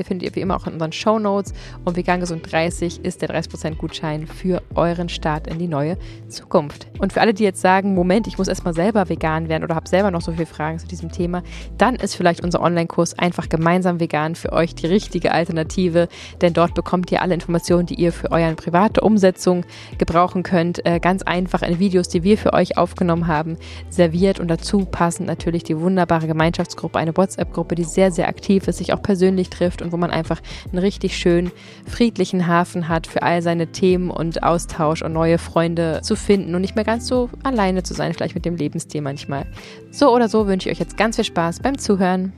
Webseite, findet ihr wie immer auch in unseren Show Notes. Und Vegan Gesund 30 ist der 30% Gutschein für euren Start in die neue Zukunft. Und für alle, die jetzt sagen, Moment, ich muss erstmal selber vegan werden oder habe selber noch so viele Fragen zu diesem Thema, dann ist vielleicht unser Online-Kurs einfach gemeinsam vegan für euch die richtige Alternative. Denn dort bekommt ihr alle Informationen, die ihr für eure private Umsetzung gebrauchen könnt. Äh, ganz einfach in Videos, die wir für euch aufgenommen haben, serviert und dazu passend natürlich die wunderbare Gemeinschaftsgruppe, eine WhatsApp-Gruppe, die sehr, sehr aktiv ist, sich auch persönlich trifft und wo man einfach einen richtig schönen, friedlichen Hafen hat für all seine Themen und Austausch und neue Freunde zu finden und nicht mehr ganz so alleine zu sein, vielleicht mit dem Lebensstil manchmal. So oder so wünsche ich euch jetzt ganz viel Spaß beim Zuhören.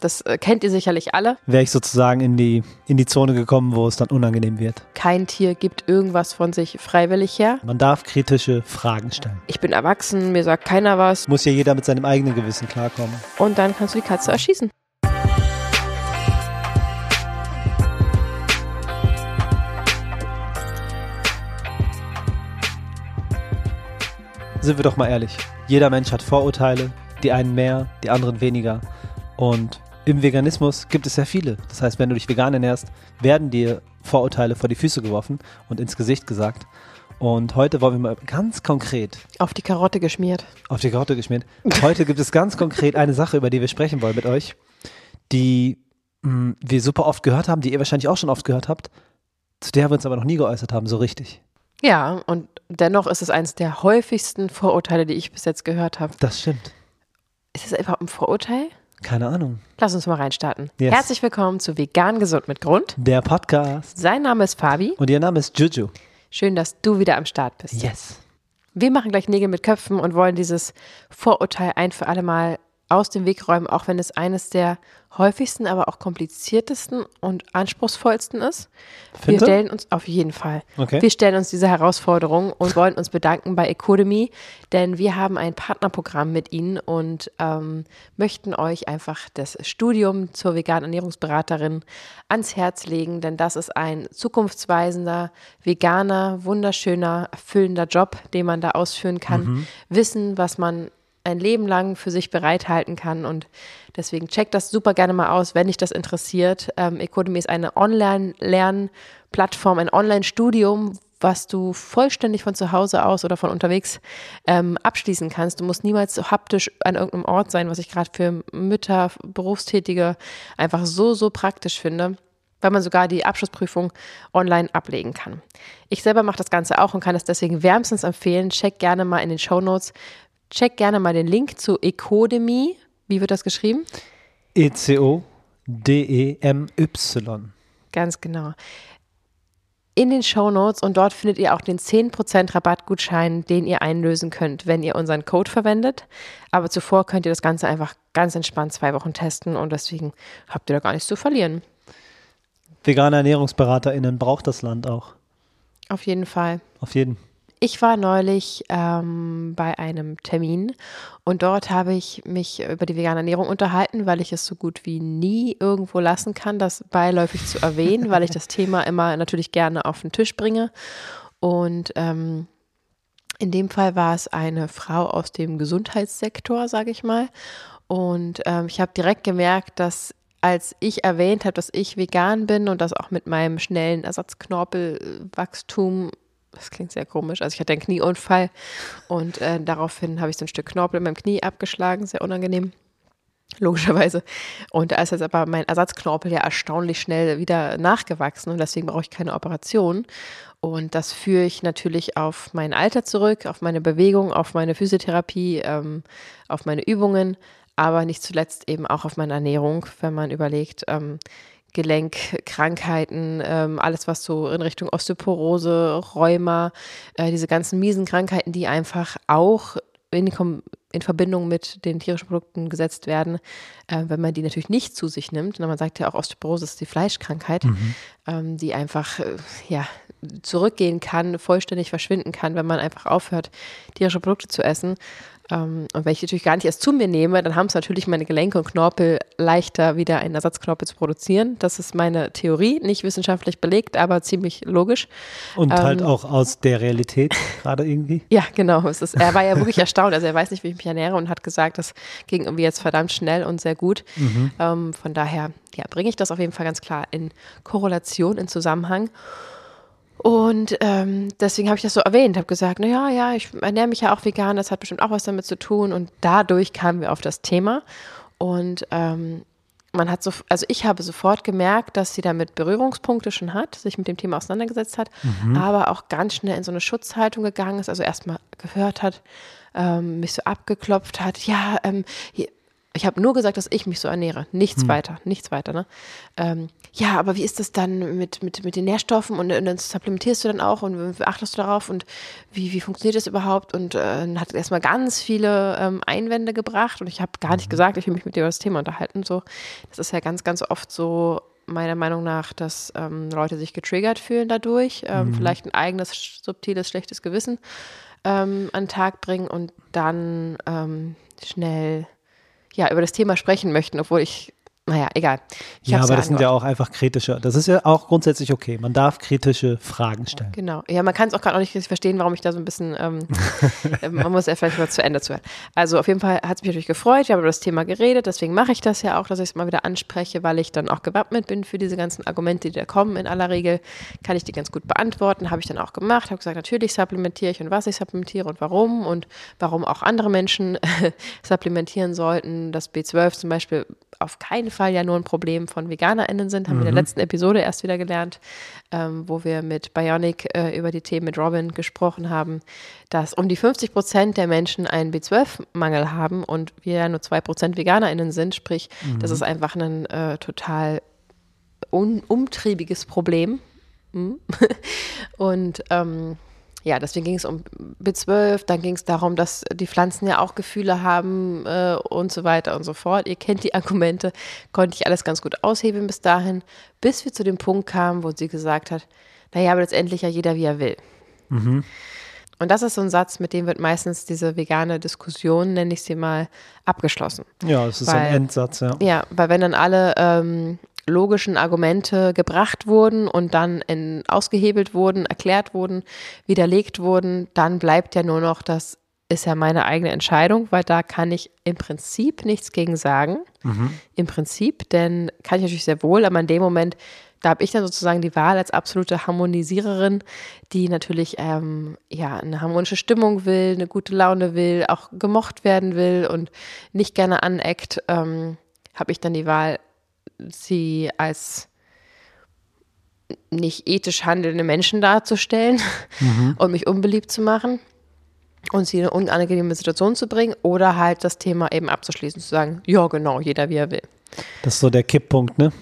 Das äh, kennt ihr sicherlich alle. Wäre ich sozusagen in die, in die Zone gekommen, wo es dann unangenehm wird. Kein Tier gibt irgendwas von sich freiwillig her. Man darf kritische Fragen stellen. Ich bin erwachsen, mir sagt keiner was. Muss ja jeder mit seinem eigenen Gewissen klarkommen. Und dann kannst du die Katze erschießen. Sind wir doch mal ehrlich. Jeder Mensch hat Vorurteile, die einen mehr, die anderen weniger. Und im Veganismus gibt es sehr viele. Das heißt, wenn du dich vegan ernährst, werden dir Vorurteile vor die Füße geworfen und ins Gesicht gesagt. Und heute wollen wir mal ganz konkret. Auf die Karotte geschmiert. Auf die Karotte geschmiert. Heute gibt es ganz konkret eine Sache, über die wir sprechen wollen mit euch, die mh, hm, wir super oft gehört haben, die ihr wahrscheinlich auch schon oft gehört habt, zu der wir uns aber noch nie geäußert haben, so richtig. Ja, und dennoch ist es eines der häufigsten Vorurteile, die ich bis jetzt gehört habe. Das stimmt. Ist es überhaupt ein Vorurteil? Keine Ahnung. Lass uns mal reinstarten. Yes. Herzlich willkommen zu Vegan Gesund mit Grund. Der Podcast. Sein Name ist Fabi. Und ihr Name ist Juju. Schön, dass du wieder am Start bist. Yes. Wir machen gleich Nägel mit Köpfen und wollen dieses Vorurteil ein für alle Mal aus dem Weg räumen, auch wenn es eines der häufigsten, aber auch kompliziertesten und anspruchsvollsten ist. Finte? Wir stellen uns auf jeden Fall. Okay. Wir stellen uns diese Herausforderung und wollen uns bedanken bei Ecodemy, denn wir haben ein Partnerprogramm mit Ihnen und ähm, möchten euch einfach das Studium zur veganen Ernährungsberaterin ans Herz legen, denn das ist ein zukunftsweisender, veganer, wunderschöner, erfüllender Job, den man da ausführen kann. Mhm. Wissen, was man ein Leben lang für sich bereithalten kann. Und deswegen checkt das super gerne mal aus, wenn dich das interessiert. Ähm, Ecodemy ist eine Online-Lernplattform, ein Online-Studium, was du vollständig von zu Hause aus oder von unterwegs ähm, abschließen kannst. Du musst niemals haptisch an irgendeinem Ort sein, was ich gerade für Mütter, Berufstätige einfach so, so praktisch finde weil man sogar die Abschlussprüfung online ablegen kann. Ich selber mache das Ganze auch und kann es deswegen wärmstens empfehlen. Check gerne mal in den Show Notes check gerne mal den Link zu Ecodemy. Wie wird das geschrieben? E-C-O-D-E-M-Y. Ganz genau. In den Show Notes und dort findet ihr auch den 10% Rabattgutschein, den ihr einlösen könnt, wenn ihr unseren Code verwendet. Aber zuvor könnt ihr das Ganze einfach ganz entspannt zwei Wochen testen und deswegen habt ihr da gar nichts zu verlieren. Vegane ErnährungsberaterInnen braucht das Land auch. Auf jeden Fall. Auf jeden Fall. Ich war neulich ähm, bei einem Termin und dort habe ich mich über die vegane Ernährung unterhalten, weil ich es so gut wie nie irgendwo lassen kann, das beiläufig zu erwähnen, weil ich das Thema immer natürlich gerne auf den Tisch bringe. Und ähm, in dem Fall war es eine Frau aus dem Gesundheitssektor, sage ich mal. Und ähm, ich habe direkt gemerkt, dass als ich erwähnt habe, dass ich vegan bin und das auch mit meinem schnellen Ersatzknorpelwachstum das klingt sehr komisch. Also ich hatte einen Knieunfall und äh, daraufhin habe ich so ein Stück Knorpel in meinem Knie abgeschlagen, sehr unangenehm. logischerweise. Und da ist jetzt aber mein Ersatzknorpel ja erstaunlich schnell wieder nachgewachsen und deswegen brauche ich keine Operation. Und das führe ich natürlich auf mein Alter zurück, auf meine Bewegung, auf meine Physiotherapie, ähm, auf meine Übungen, aber nicht zuletzt eben auch auf meine Ernährung, wenn man überlegt, ähm, Gelenkkrankheiten, ähm, alles was so in Richtung Osteoporose, Rheuma, äh, diese ganzen miesen Krankheiten, die einfach auch in, in Verbindung mit den tierischen Produkten gesetzt werden, äh, wenn man die natürlich nicht zu sich nimmt. Und man sagt ja auch, Osteoporose ist die Fleischkrankheit, mhm. ähm, die einfach äh, ja, zurückgehen kann, vollständig verschwinden kann, wenn man einfach aufhört, tierische Produkte zu essen. Ähm, und wenn ich natürlich gar nicht erst zu mir nehme, dann haben es natürlich meine Gelenke und Knorpel leichter, wieder einen Ersatzknorpel zu produzieren. Das ist meine Theorie, nicht wissenschaftlich belegt, aber ziemlich logisch. Und halt ähm, halt auch aus der Realität gerade irgendwie? Ja, genau. Es ist, er war ja wirklich erstaunt. Also er weiß nicht, wie ich mich ernähre und hat gesagt, das ging irgendwie jetzt verdammt schnell und sehr gut. Mhm. Ähm, von daher ja, bringe ich das auf jeden Fall ganz klar in Korrelation, in Zusammenhang. Und ähm, deswegen habe ich das so erwähnt, habe gesagt, naja, ja, ich ernähre mich ja auch vegan, das hat bestimmt auch was damit zu tun. Und dadurch kamen wir auf das Thema. Und ähm, man hat so, also ich habe sofort gemerkt, dass sie damit Berührungspunkte schon hat, sich mit dem Thema auseinandergesetzt hat, mhm. aber auch ganz schnell in so eine Schutzhaltung gegangen ist, also erstmal gehört hat, ähm, mich so abgeklopft hat, ja, ähm, hier, ich habe nur gesagt, dass ich mich so ernähre. Nichts hm. weiter, nichts weiter. Ne? Ähm, ja, aber wie ist das dann mit, mit, mit den Nährstoffen und, und dann supplementierst du dann auch und achtest du darauf und wie, wie funktioniert das überhaupt? Und äh, hat erstmal ganz viele ähm, Einwände gebracht und ich habe gar nicht mhm. gesagt, ich will mich mit dir über das Thema unterhalten. So, das ist ja ganz, ganz oft so meiner Meinung nach, dass ähm, Leute sich getriggert fühlen dadurch, ähm, mhm. vielleicht ein eigenes subtiles schlechtes Gewissen ähm, an den Tag bringen und dann ähm, schnell ja, über das Thema sprechen möchten, obwohl ich naja, egal. Ich ja, aber das sind ja auch einfach kritische. Das ist ja auch grundsätzlich okay. Man darf kritische Fragen stellen. Genau. Ja, man kann es auch gerade auch nicht verstehen, warum ich da so ein bisschen, ähm, äh, man muss ja vielleicht mal zu Ende zuhören. Also auf jeden Fall hat es mich natürlich gefreut. Wir haben über das Thema geredet. Deswegen mache ich das ja auch, dass ich es mal wieder anspreche, weil ich dann auch gewappnet bin für diese ganzen Argumente, die da kommen. In aller Regel kann ich die ganz gut beantworten. Habe ich dann auch gemacht. Habe gesagt, natürlich supplementiere ich und was ich supplementiere und warum und warum auch andere Menschen supplementieren sollten. Das B12 zum Beispiel auf keinen Fall ja nur ein Problem von VeganerInnen sind, haben mhm. wir in der mhm. letzten Episode erst wieder gelernt, ähm, wo wir mit Bionic äh, über die Themen mit Robin gesprochen haben, dass um die 50 Prozent der Menschen einen B12-Mangel haben und wir ja nur zwei Prozent VeganerInnen sind, sprich, mhm. das ist einfach ein äh, total umtriebiges Problem. Mhm. und ähm, ja, deswegen ging es um B12, dann ging es darum, dass die Pflanzen ja auch Gefühle haben äh, und so weiter und so fort. Ihr kennt die Argumente, konnte ich alles ganz gut aushebeln bis dahin, bis wir zu dem Punkt kamen, wo sie gesagt hat, naja, aber letztendlich ja jeder, wie er will. Mhm. Und das ist so ein Satz, mit dem wird meistens diese vegane Diskussion, nenne ich sie mal, abgeschlossen. Ja, das ist weil, ein Endsatz, ja. Ja, weil wenn dann alle ähm, logischen Argumente gebracht wurden und dann in, ausgehebelt wurden, erklärt wurden, widerlegt wurden, dann bleibt ja nur noch, das ist ja meine eigene Entscheidung, weil da kann ich im Prinzip nichts gegen sagen. Mhm. Im Prinzip, denn kann ich natürlich sehr wohl, aber in dem Moment, da habe ich dann sozusagen die Wahl als absolute Harmonisiererin, die natürlich ähm, ja eine harmonische Stimmung will, eine gute Laune will, auch gemocht werden will und nicht gerne aneckt, ähm, habe ich dann die Wahl, sie als nicht ethisch handelnde Menschen darzustellen mhm. und mich unbeliebt zu machen und sie in eine unangenehme Situation zu bringen oder halt das Thema eben abzuschließen, zu sagen, ja genau, jeder wie er will. Das ist so der Kipppunkt, ne?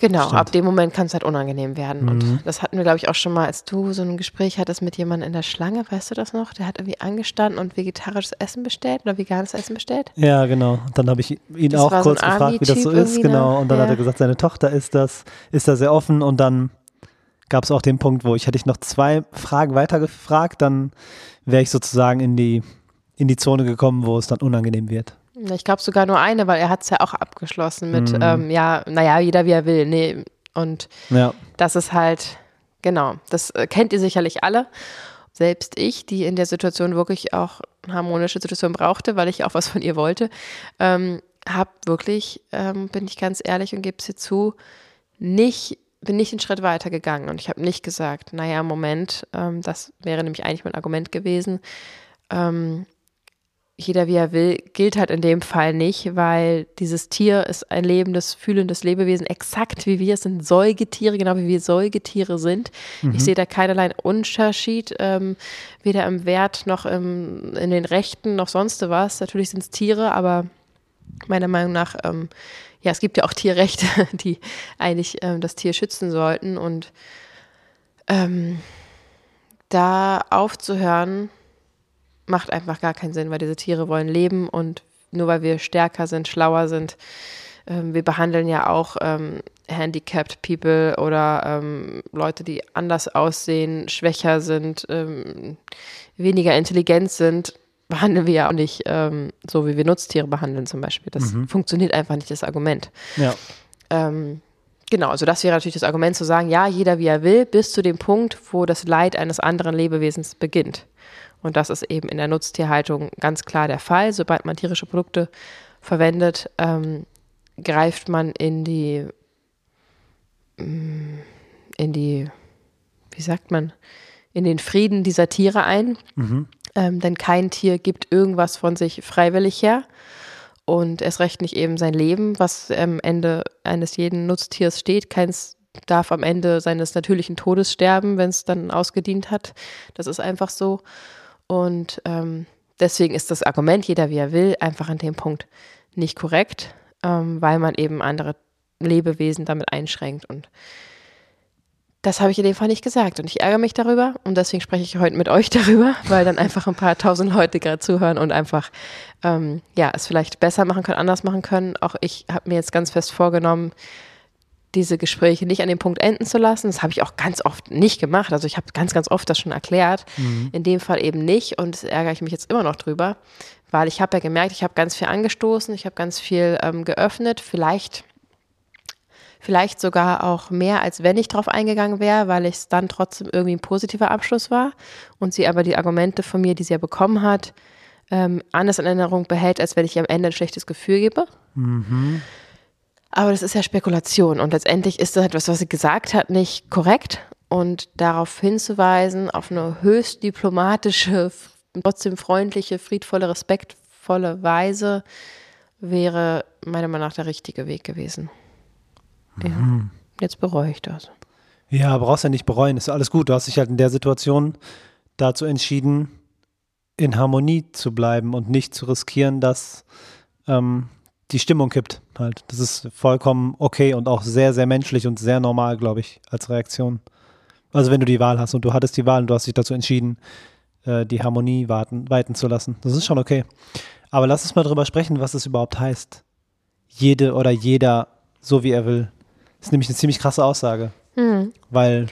Genau, Stimmt. ab dem Moment kann es halt unangenehm werden. Mhm. Und das hatten wir, glaube ich, auch schon mal, als du so ein Gespräch hattest mit jemandem in der Schlange, weißt du das noch? Der hat irgendwie angestanden und vegetarisches Essen bestellt oder veganes Essen bestellt. Ja, genau. Und dann habe ich ihn das auch kurz so gefragt, wie das so ist, genau. Und dann ja. hat er gesagt, seine Tochter ist das, ist da sehr offen und dann gab es auch den Punkt, wo ich hätte ich noch zwei Fragen weiter gefragt, dann wäre ich sozusagen in die, in die Zone gekommen, wo es dann unangenehm wird. Ich glaube sogar nur eine, weil er hat es ja auch abgeschlossen mit, mhm. ähm, ja, naja, jeder wie er will. Nee, und ja. das ist halt, genau, das äh, kennt ihr sicherlich alle. Selbst ich, die in der Situation wirklich auch eine harmonische Situation brauchte, weil ich auch was von ihr wollte, ähm, habe wirklich, ähm, bin ich ganz ehrlich und gebe es ihr zu, nicht, bin nicht einen Schritt weiter gegangen und ich habe nicht gesagt, naja, Moment, ähm, das wäre nämlich eigentlich mein Argument gewesen. Ähm, jeder wie er will, gilt halt in dem Fall nicht, weil dieses Tier ist ein lebendes, fühlendes Lebewesen, exakt wie wir. Es sind Säugetiere, genau wie wir Säugetiere sind. Mhm. Ich sehe da keinerlei Unterschied, ähm, weder im Wert noch im, in den Rechten noch sonst was. Natürlich sind es Tiere, aber meiner Meinung nach, ähm, ja, es gibt ja auch Tierrechte, die eigentlich ähm, das Tier schützen sollten. Und ähm, da aufzuhören, macht einfach gar keinen Sinn, weil diese Tiere wollen leben und nur weil wir stärker sind, schlauer sind, ähm, wir behandeln ja auch ähm, handicapped people oder ähm, Leute, die anders aussehen, schwächer sind, ähm, weniger intelligent sind, behandeln wir ja auch nicht ähm, so, wie wir Nutztiere behandeln zum Beispiel. Das mhm. funktioniert einfach nicht, das Argument. Ja. Ähm, genau, also das wäre natürlich das Argument zu sagen, ja, jeder wie er will, bis zu dem Punkt, wo das Leid eines anderen Lebewesens beginnt. Und das ist eben in der Nutztierhaltung ganz klar der Fall. Sobald man tierische Produkte verwendet, ähm, greift man in die, mm, in die, wie sagt man, in den Frieden dieser Tiere ein. Mhm. Ähm, denn kein Tier gibt irgendwas von sich freiwillig her. Und erst recht nicht eben sein Leben, was am Ende eines jeden Nutztiers steht. Keins darf am Ende seines natürlichen Todes sterben, wenn es dann ausgedient hat. Das ist einfach so. Und ähm, deswegen ist das Argument, jeder wie er will, einfach an dem Punkt nicht korrekt, ähm, weil man eben andere Lebewesen damit einschränkt. Und das habe ich in dem Fall nicht gesagt. Und ich ärgere mich darüber. Und deswegen spreche ich heute mit euch darüber, weil dann einfach ein paar tausend Leute gerade zuhören und einfach, ähm, ja, es vielleicht besser machen können, anders machen können. Auch ich habe mir jetzt ganz fest vorgenommen, diese Gespräche nicht an dem Punkt enden zu lassen. Das habe ich auch ganz oft nicht gemacht. Also ich habe ganz, ganz oft das schon erklärt. Mhm. In dem Fall eben nicht. Und das ärgere ich mich jetzt immer noch drüber, weil ich habe ja gemerkt, ich habe ganz viel angestoßen, ich habe ganz viel ähm, geöffnet. Vielleicht, vielleicht sogar auch mehr, als wenn ich drauf eingegangen wäre, weil es dann trotzdem irgendwie ein positiver Abschluss war und sie aber die Argumente von mir, die sie ja bekommen hat, ähm, anders in Erinnerung behält, als wenn ich ihr am Ende ein schlechtes Gefühl gebe. Mhm. Aber das ist ja Spekulation und letztendlich ist das etwas, was sie gesagt hat, nicht korrekt. Und darauf hinzuweisen, auf eine höchst diplomatische, trotzdem freundliche, friedvolle, respektvolle Weise, wäre meiner Meinung nach der richtige Weg gewesen. Ja. Mhm. Jetzt bereue ich das. Ja, brauchst ja nicht bereuen, ist alles gut. Du hast dich halt in der Situation dazu entschieden, in Harmonie zu bleiben und nicht zu riskieren, dass ähm, die Stimmung kippt halt. Das ist vollkommen okay und auch sehr, sehr menschlich und sehr normal, glaube ich, als Reaktion. Also wenn du die Wahl hast und du hattest die Wahl und du hast dich dazu entschieden, äh, die Harmonie warten, weiten zu lassen. Das ist schon okay. Aber lass uns mal drüber sprechen, was es überhaupt heißt. Jede oder jeder so wie er will. Das ist nämlich eine ziemlich krasse Aussage. Mhm. Weil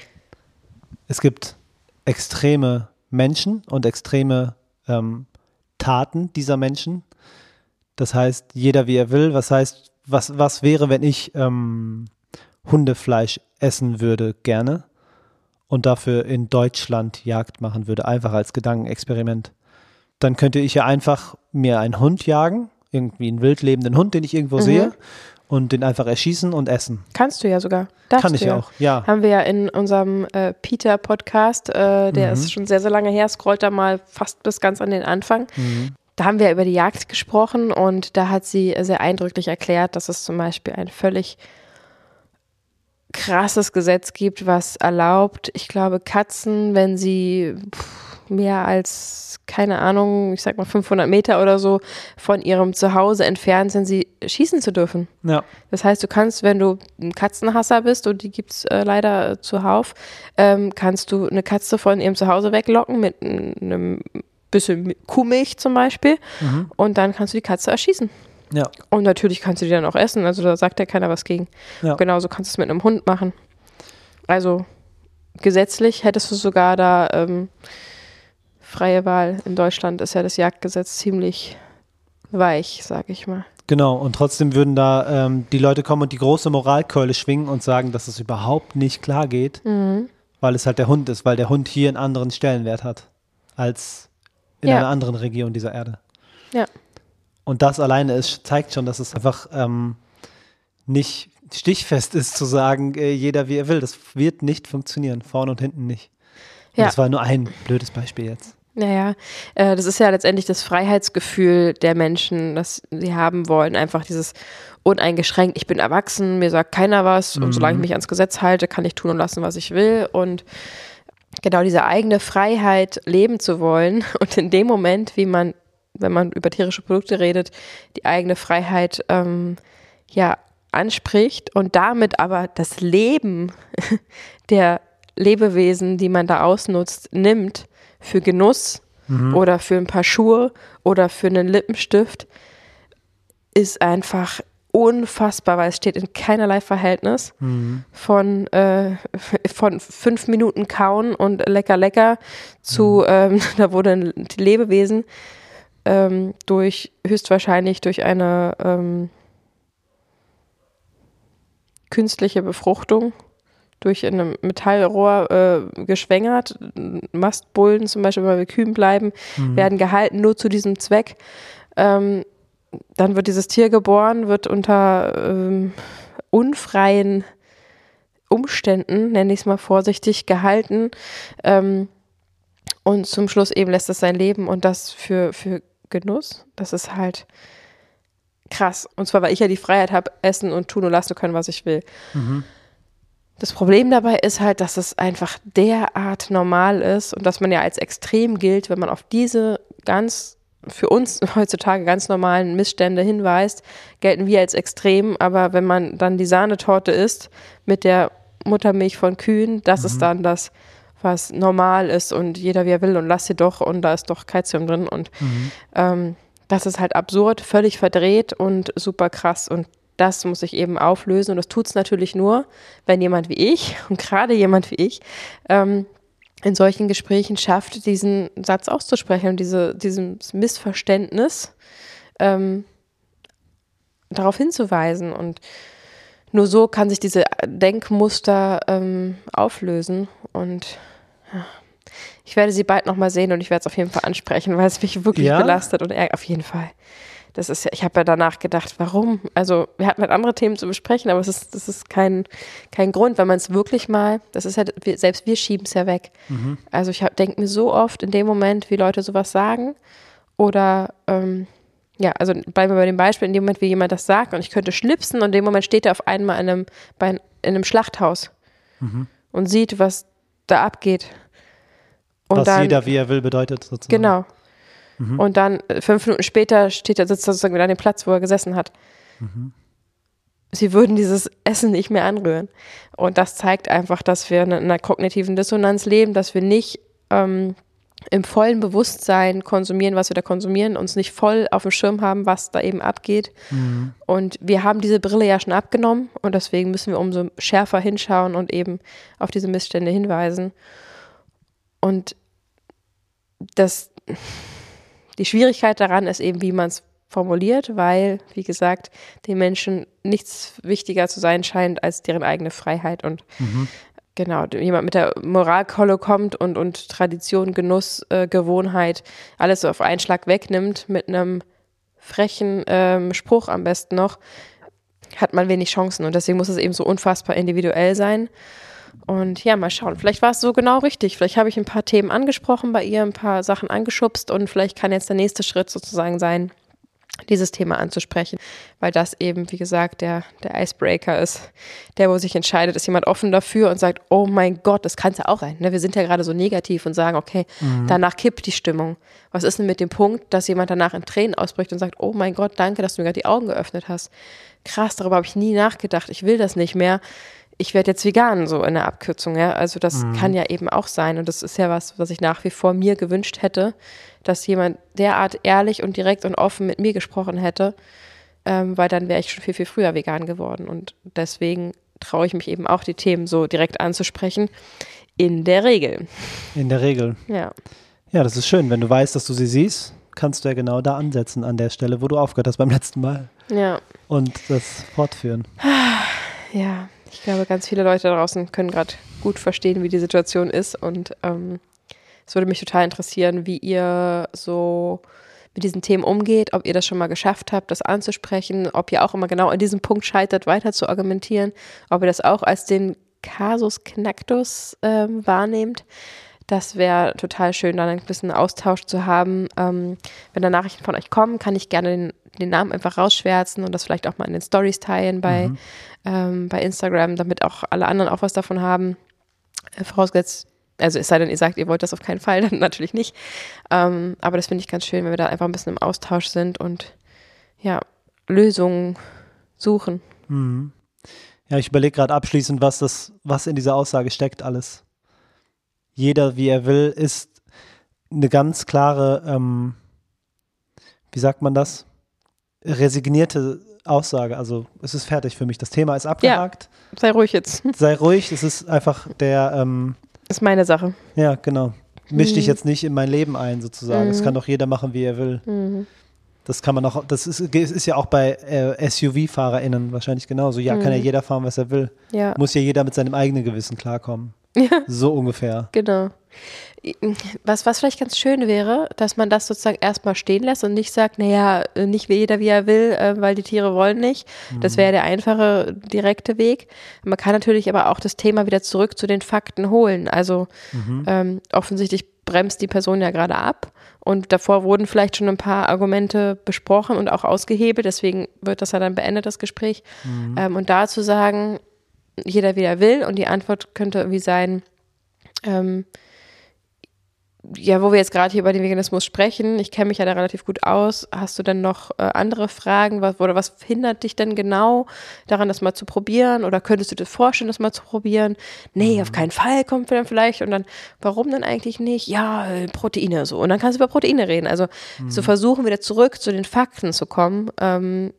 es gibt extreme Menschen und extreme ähm, Taten dieser Menschen das heißt, jeder wie er will. Was heißt, was, was wäre, wenn ich ähm, Hundefleisch essen würde, gerne und dafür in Deutschland Jagd machen würde, einfach als Gedankenexperiment? Dann könnte ich ja einfach mir einen Hund jagen, irgendwie einen wild lebenden Hund, den ich irgendwo mhm. sehe und den einfach erschießen und essen. Kannst du ja sogar. Darfst Kann ich ja. auch, ja. Haben wir ja in unserem äh, Peter-Podcast, äh, der mhm. ist schon sehr, sehr lange her, scrollt da mal fast bis ganz an den Anfang. Mhm da haben wir über die Jagd gesprochen und da hat sie sehr eindrücklich erklärt, dass es zum Beispiel ein völlig krasses Gesetz gibt, was erlaubt, ich glaube, Katzen, wenn sie mehr als, keine Ahnung, ich sag mal 500 Meter oder so von ihrem Zuhause entfernt sind, sie schießen zu dürfen. Ja. Das heißt, du kannst, wenn du ein Katzenhasser bist, und die gibt es äh, leider zuhauf, ähm, kannst du eine Katze von ihrem Zuhause weglocken mit einem bisschen Kuhmilch zum Beispiel mhm. und dann kannst du die Katze erschießen. Ja. Und natürlich kannst du die dann auch essen, also da sagt ja keiner was gegen. Ja. Genauso kannst du es mit einem Hund machen. Also gesetzlich hättest du sogar da ähm, freie Wahl. In Deutschland ist ja das Jagdgesetz ziemlich weich, sag ich mal. Genau, und trotzdem würden da ähm, die Leute kommen und die große Moralkeule schwingen und sagen, dass es überhaupt nicht klar geht, mhm. weil es halt der Hund ist, weil der Hund hier einen anderen Stellenwert hat als in ja. einer anderen Region dieser Erde. Ja. Und das alleine ist, zeigt schon, dass es einfach ähm, nicht stichfest ist zu sagen, äh, jeder wie er will. Das wird nicht funktionieren, vorne und hinten nicht. Ja. das war nur ein blödes Beispiel jetzt. Naja, äh, das ist ja letztendlich das Freiheitsgefühl der Menschen, das sie haben wollen. Einfach dieses uneingeschränkt, ich bin erwachsen, mir sagt keiner was mhm. und solange ich mich ans Gesetz halte, kann ich tun und lassen, was ich will. Und genau diese eigene Freiheit leben zu wollen und in dem Moment, wie man, wenn man über tierische Produkte redet, die eigene Freiheit ähm, ja anspricht und damit aber das Leben der Lebewesen, die man da ausnutzt, nimmt für Genuss mhm. oder für ein paar Schuhe oder für einen Lippenstift, ist einfach unfassbar, weil es steht in keinerlei Verhältnis mhm. von, äh, von fünf Minuten kauen und lecker lecker zu, mhm. ähm, da wurde die Lebewesen ähm, durch höchstwahrscheinlich durch eine ähm, künstliche Befruchtung durch ein Metallrohr äh, geschwängert. Mastbullen zum Beispiel, weil wir Kühen bleiben, mhm. werden gehalten nur zu diesem Zweck. Ähm, dann wird dieses Tier geboren, wird unter ähm, unfreien Umständen, nenne ich es mal vorsichtig, gehalten. Ähm, und zum Schluss eben lässt es sein Leben und das für, für Genuss. Das ist halt krass. Und zwar, weil ich ja die Freiheit habe, essen und tun und lassen können, was ich will. Mhm. Das Problem dabei ist halt, dass es einfach derart normal ist und dass man ja als extrem gilt, wenn man auf diese ganz für uns heutzutage ganz normalen Missstände hinweist, gelten wir als extrem. Aber wenn man dann die Sahnetorte isst mit der Muttermilch von Kühen, das mhm. ist dann das, was normal ist und jeder wie er will und lass sie doch und da ist doch Kalzium drin und mhm. ähm, das ist halt absurd, völlig verdreht und super krass und das muss ich eben auflösen und das tut es natürlich nur, wenn jemand wie ich und gerade jemand wie ich ähm, in solchen Gesprächen schafft, diesen Satz auszusprechen und diese, dieses Missverständnis ähm, darauf hinzuweisen. Und nur so kann sich diese Denkmuster ähm, auflösen. Und ja, ich werde sie bald nochmal sehen und ich werde es auf jeden Fall ansprechen, weil es mich wirklich ja? belastet und ärgert. Auf jeden Fall das ist ja, ich habe ja danach gedacht, warum? Also wir hatten halt andere Themen zu besprechen, aber es ist, das ist kein, kein Grund, wenn man es wirklich mal, das ist halt, selbst wir schieben es ja weg. Mhm. Also ich denke mir so oft in dem Moment, wie Leute sowas sagen oder ähm, ja, also bleiben wir bei dem Beispiel, in dem Moment, wie jemand das sagt und ich könnte schnipsen und in dem Moment steht er auf einmal in einem, bei, in einem Schlachthaus mhm. und sieht, was da abgeht. Und was dann, jeder wie er will bedeutet sozusagen. Genau. Mhm. Und dann äh, fünf Minuten später steht er, sitzt er sozusagen wieder an dem Platz, wo er gesessen hat. Mhm. Sie würden dieses Essen nicht mehr anrühren. Und das zeigt einfach, dass wir in einer kognitiven Dissonanz leben, dass wir nicht ähm, im vollen Bewusstsein konsumieren, was wir da konsumieren, uns nicht voll auf dem Schirm haben, was da eben abgeht. Mhm. Und wir haben diese Brille ja schon abgenommen und deswegen müssen wir umso schärfer hinschauen und eben auf diese Missstände hinweisen. Und das die Schwierigkeit daran ist eben, wie man es formuliert, weil, wie gesagt, den Menschen nichts wichtiger zu sein scheint als deren eigene Freiheit und mhm. genau, jemand mit der Moralkolle kommt und, und Tradition, Genuss, äh, Gewohnheit alles so auf einen Schlag wegnimmt mit einem frechen ähm, Spruch am besten noch, hat man wenig Chancen und deswegen muss es eben so unfassbar individuell sein. Und ja, mal schauen. Vielleicht war es so genau richtig. Vielleicht habe ich ein paar Themen angesprochen bei ihr, ein paar Sachen angeschubst und vielleicht kann jetzt der nächste Schritt sozusagen sein, dieses Thema anzusprechen, weil das eben, wie gesagt, der, der Icebreaker ist, der, wo sich entscheidet, ist jemand offen dafür und sagt, oh mein Gott, das kann es ja auch sein. Ne? Wir sind ja gerade so negativ und sagen, okay, mhm. danach kippt die Stimmung. Was ist denn mit dem Punkt, dass jemand danach in Tränen ausbricht und sagt, oh mein Gott, danke, dass du mir gerade die Augen geöffnet hast. Krass, darüber habe ich nie nachgedacht, ich will das nicht mehr ich werde jetzt vegan, so in der Abkürzung, ja. Also das mhm. kann ja eben auch sein. Und das ist ja was, was ich nach wie vor mir gewünscht hätte, dass jemand derart ehrlich und direkt und offen mit mir gesprochen hätte, ähm, weil dann wäre ich schon viel, viel früher vegan geworden. Und deswegen traue ich mich eben auch, die Themen so direkt anzusprechen. In der Regel. In der Regel. Ja. Ja, das ist schön. Wenn du weißt, dass du sie siehst, kannst du ja genau da ansetzen, an der Stelle, wo du aufgehört hast beim letzten Mal. Ja. Und das fortführen. Ja, ich glaube, ganz viele Leute da draußen können gerade gut verstehen, wie die Situation ist. Und ähm, es würde mich total interessieren, wie ihr so mit diesen Themen umgeht, ob ihr das schon mal geschafft habt, das anzusprechen, ob ihr auch immer genau an diesem Punkt scheitert, weiter zu argumentieren, ob ihr das auch als den Kasus Knacktus ähm, wahrnehmt. Das wäre total schön, dann ein bisschen Austausch zu haben. Ähm, wenn da Nachrichten von euch kommen, kann ich gerne den, den, Namen einfach rausschwärzen und das vielleicht auch mal in den Stories teilen bei, mhm. ähm, bei Instagram, damit auch alle anderen auch was davon haben. Äh, vorausgesetzt, also es sei denn, ihr sagt, ihr wollt das auf keinen Fall, dann natürlich nicht. Ähm, aber das finde ich ganz schön, wenn wir da einfach ein bisschen im Austausch sind und ja, Lösungen suchen. Mhm. Ja, ich überlege gerade abschließend, was das, was in dieser Aussage steckt, alles. Jeder, wie er will, ist eine ganz klare, ähm, wie sagt man das? Resignierte Aussage. Also es ist fertig für mich. Das Thema ist abgehakt. Ja, sei ruhig jetzt. Sei ruhig. Es ist einfach der. Ähm, das ist meine Sache. Ja, genau. Misch mhm. dich jetzt nicht in mein Leben ein, sozusagen. Das mhm. kann doch jeder machen, wie er will. Mhm. Das kann man auch, das ist, ist ja auch bei äh, SUV-FahrerInnen wahrscheinlich genauso. Ja, kann ja mhm. jeder fahren, was er will. Ja. Muss ja jeder mit seinem eigenen Gewissen klarkommen. Ja. So ungefähr. Genau. Was, was vielleicht ganz schön wäre, dass man das sozusagen erstmal stehen lässt und nicht sagt, naja, nicht wie jeder wie er will, äh, weil die Tiere wollen nicht. Das wäre der einfache, direkte Weg. Man kann natürlich aber auch das Thema wieder zurück zu den Fakten holen. Also mhm. ähm, offensichtlich bremst die Person ja gerade ab. Und davor wurden vielleicht schon ein paar Argumente besprochen und auch ausgehebelt. Deswegen wird das ja dann beendet, das Gespräch. Mhm. Ähm, und da zu sagen, jeder wie er will. Und die Antwort könnte irgendwie sein, ähm, ja, wo wir jetzt gerade hier über den Veganismus sprechen, ich kenne mich ja da relativ gut aus. Hast du denn noch äh, andere Fragen? Was, oder was hindert dich denn genau daran, das mal zu probieren? Oder könntest du dir vorstellen, das mal zu probieren? Nee, mhm. auf keinen Fall kommt dann vielleicht. Und dann, warum denn eigentlich nicht? Ja, äh, Proteine so. Und dann kannst du über Proteine reden. Also mhm. zu versuchen, wieder zurück zu den Fakten zu kommen. Ähm,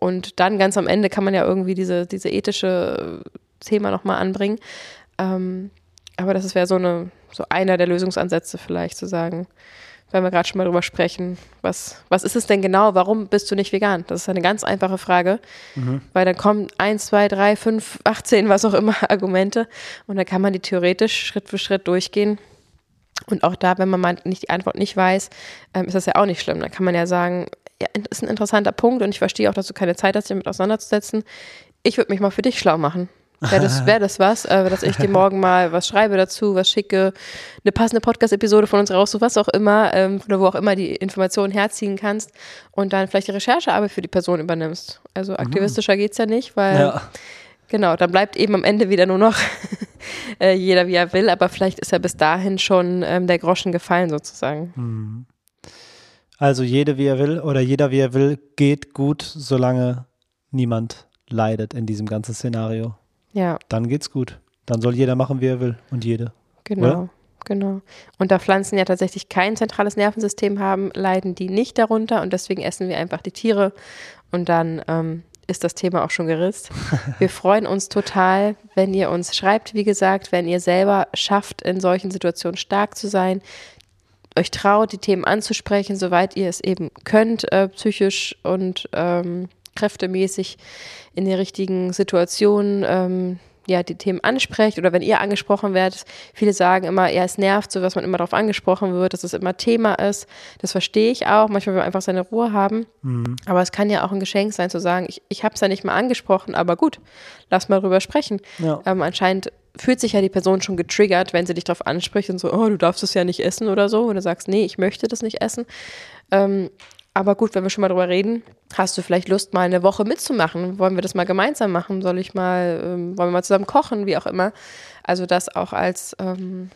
und dann ganz am Ende kann man ja irgendwie diese, diese ethische Thema nochmal anbringen. Ähm, aber das wäre so eine, so einer der Lösungsansätze vielleicht zu sagen, wenn wir gerade schon mal drüber sprechen, was, was ist es denn genau? Warum bist du nicht vegan? Das ist eine ganz einfache Frage, mhm. weil dann kommen eins, zwei, drei, fünf, 18, was auch immer Argumente und dann kann man die theoretisch Schritt für Schritt durchgehen. Und auch da, wenn man mal nicht die Antwort nicht weiß, ähm, ist das ja auch nicht schlimm. Dann kann man ja sagen, ja, ist ein interessanter Punkt und ich verstehe auch, dass du keine Zeit hast, dich damit auseinanderzusetzen. Ich würde mich mal für dich schlau machen. Wäre das, wär das was, äh, dass ich dir morgen mal was schreibe dazu, was schicke, eine passende Podcast-Episode von uns raussuche, was auch immer, ähm, oder wo auch immer die Informationen herziehen kannst und dann vielleicht die Recherchearbeit für die Person übernimmst. Also mhm. aktivistischer mhm. geht's ja nicht, weil ja. genau, dann bleibt eben am Ende wieder nur noch äh, jeder wie er will, aber vielleicht ist ja bis dahin schon ähm, der Groschen gefallen sozusagen. Mhm. Also jede wie er will oder jeder wie er will geht gut, solange niemand leidet in diesem ganzen Szenario. Ja. Dann geht's gut. Dann soll jeder machen, wie er will und jede. Genau. Oder? Genau. Und da Pflanzen ja tatsächlich kein zentrales Nervensystem haben, leiden die nicht darunter und deswegen essen wir einfach die Tiere und dann ähm, ist das Thema auch schon geritzt. Wir freuen uns total, wenn ihr uns schreibt, wie gesagt, wenn ihr selber schafft, in solchen Situationen stark zu sein, euch traut, die Themen anzusprechen, soweit ihr es eben könnt, äh, psychisch und ähm, kräftemäßig in der richtigen Situation ähm, ja, die Themen ansprecht oder wenn ihr angesprochen werdet. Viele sagen immer, ja, es nervt so, dass man immer darauf angesprochen wird, dass es immer Thema ist. Das verstehe ich auch. Manchmal will man einfach seine Ruhe haben. Mhm. Aber es kann ja auch ein Geschenk sein, zu sagen, ich, ich habe es ja nicht mal angesprochen, aber gut, lass mal drüber sprechen. Ja. Ähm, anscheinend fühlt sich ja die Person schon getriggert, wenn sie dich darauf anspricht und so, oh, du darfst es ja nicht essen oder so. Und du sagst, nee, ich möchte das nicht essen. Ähm, aber gut, wenn wir schon mal drüber reden, hast du vielleicht Lust, mal eine Woche mitzumachen? Wollen wir das mal gemeinsam machen? Soll ich mal, ähm, wollen wir mal zusammen kochen, wie auch immer? Also das auch als ähm,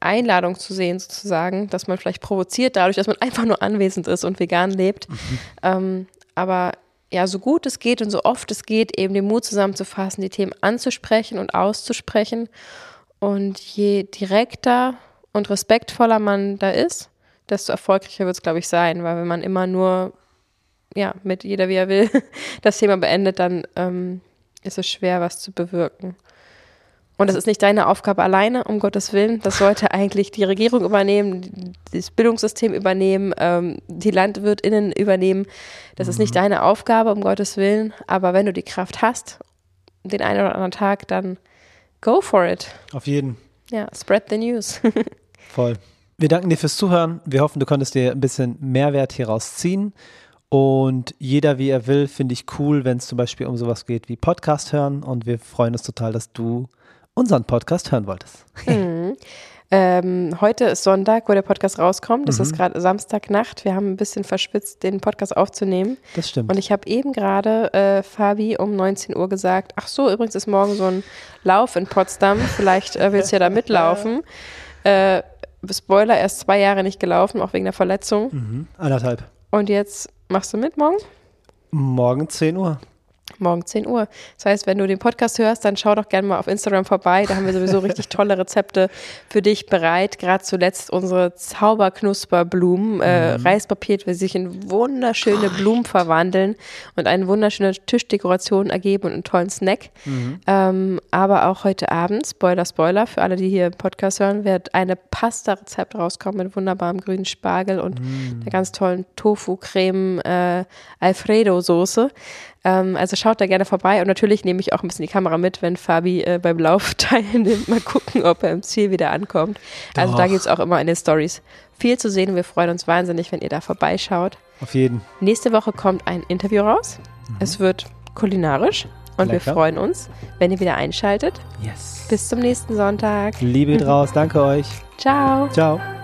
Einladung zu sehen, sozusagen, dass man vielleicht provoziert dadurch, dass man einfach nur anwesend ist und vegan lebt. Mhm. Ähm, aber ja, so gut es geht und so oft es geht, eben den Mut zusammenzufassen, die Themen anzusprechen und auszusprechen. Und je direkter und respektvoller man da ist, desto erfolgreicher wird es, glaube ich, sein. Weil wenn man immer nur, ja, mit jeder wie er will, das Thema beendet, dann ähm, ist es schwer, was zu bewirken. Und das ist nicht deine Aufgabe alleine, um Gottes Willen. Das sollte eigentlich die Regierung übernehmen, das Bildungssystem übernehmen, ähm, die LandwirtInnen übernehmen. Das mhm. ist nicht mhm. deine Aufgabe, um Gottes Willen. Aber wenn du die Kraft hast, den einen oder anderen Tag, dann go for it. Auf jeden. Ja, spread the news. Voll. Wir danken dir fürs Zuhören. Wir hoffen, du konntest dir ein bisschen Mehrwert hieraus ziehen. Und jeder, wie er will, finde ich cool, wenn es zum Beispiel um sowas geht wie Podcast hören. Und wir freuen uns total, dass du unseren Podcast hören wolltest. Mhm. Ähm, heute ist Sonntag, wo der Podcast rauskommt. Das Mhm. ist gerade Samstagnacht. Wir haben ein bisschen verschwitzt, den Podcast aufzunehmen. Das stimmt. Und ich habe eben gerade äh, Fabi um 19 Uhr gesagt, ach so, übrigens ist morgen so ein Lauf in Potsdam. Vielleicht äh, willst du ja da mitlaufen. Äh, Spoiler, er ist zwei Jahre nicht gelaufen, auch wegen der Verletzung. mhm. Anderthalb. Und jetzt machst du mit morgen? Morgen 10 Uhr. Morgen 10 Uhr. Das heißt, wenn du den Podcast hörst, dann schau doch gerne mal auf Instagram vorbei. Da haben wir sowieso richtig tolle Rezepte für dich bereit. Gerade zuletzt unsere Zauberknusperblumen, äh, Reispapier, die sich in wunderschöne Blumen verwandeln und eine wunderschöne Tischdekoration ergeben und einen tollen Snack. Ähm, aber auch heute Abend, Spoiler, Spoiler, für alle, die hier im Podcast hören, wird eine Pasta-Rezept rauskommen mit wunderbarem grünen Spargel und einer ganz tollen Tofu-Creme äh, Alfredo-Soße. Ähm, also schaut da gerne vorbei und natürlich nehme ich auch ein bisschen die Kamera mit, wenn Fabi äh, beim Lauf teilnimmt. Mal gucken, ob er im Ziel wieder ankommt. Also da Doch. gibt es auch immer in den Stories viel zu sehen und wir freuen uns wahnsinnig, wenn ihr da vorbeischaut. Auf jeden. Nächste Woche kommt ein Interview raus. Es wird kulinarisch und wir Lecker. freuen uns, wenn ihr wieder einschaltet. Yes. Bis zum nächsten Sonntag. Liebe geht raus. Danke euch. Ciao. Ciao.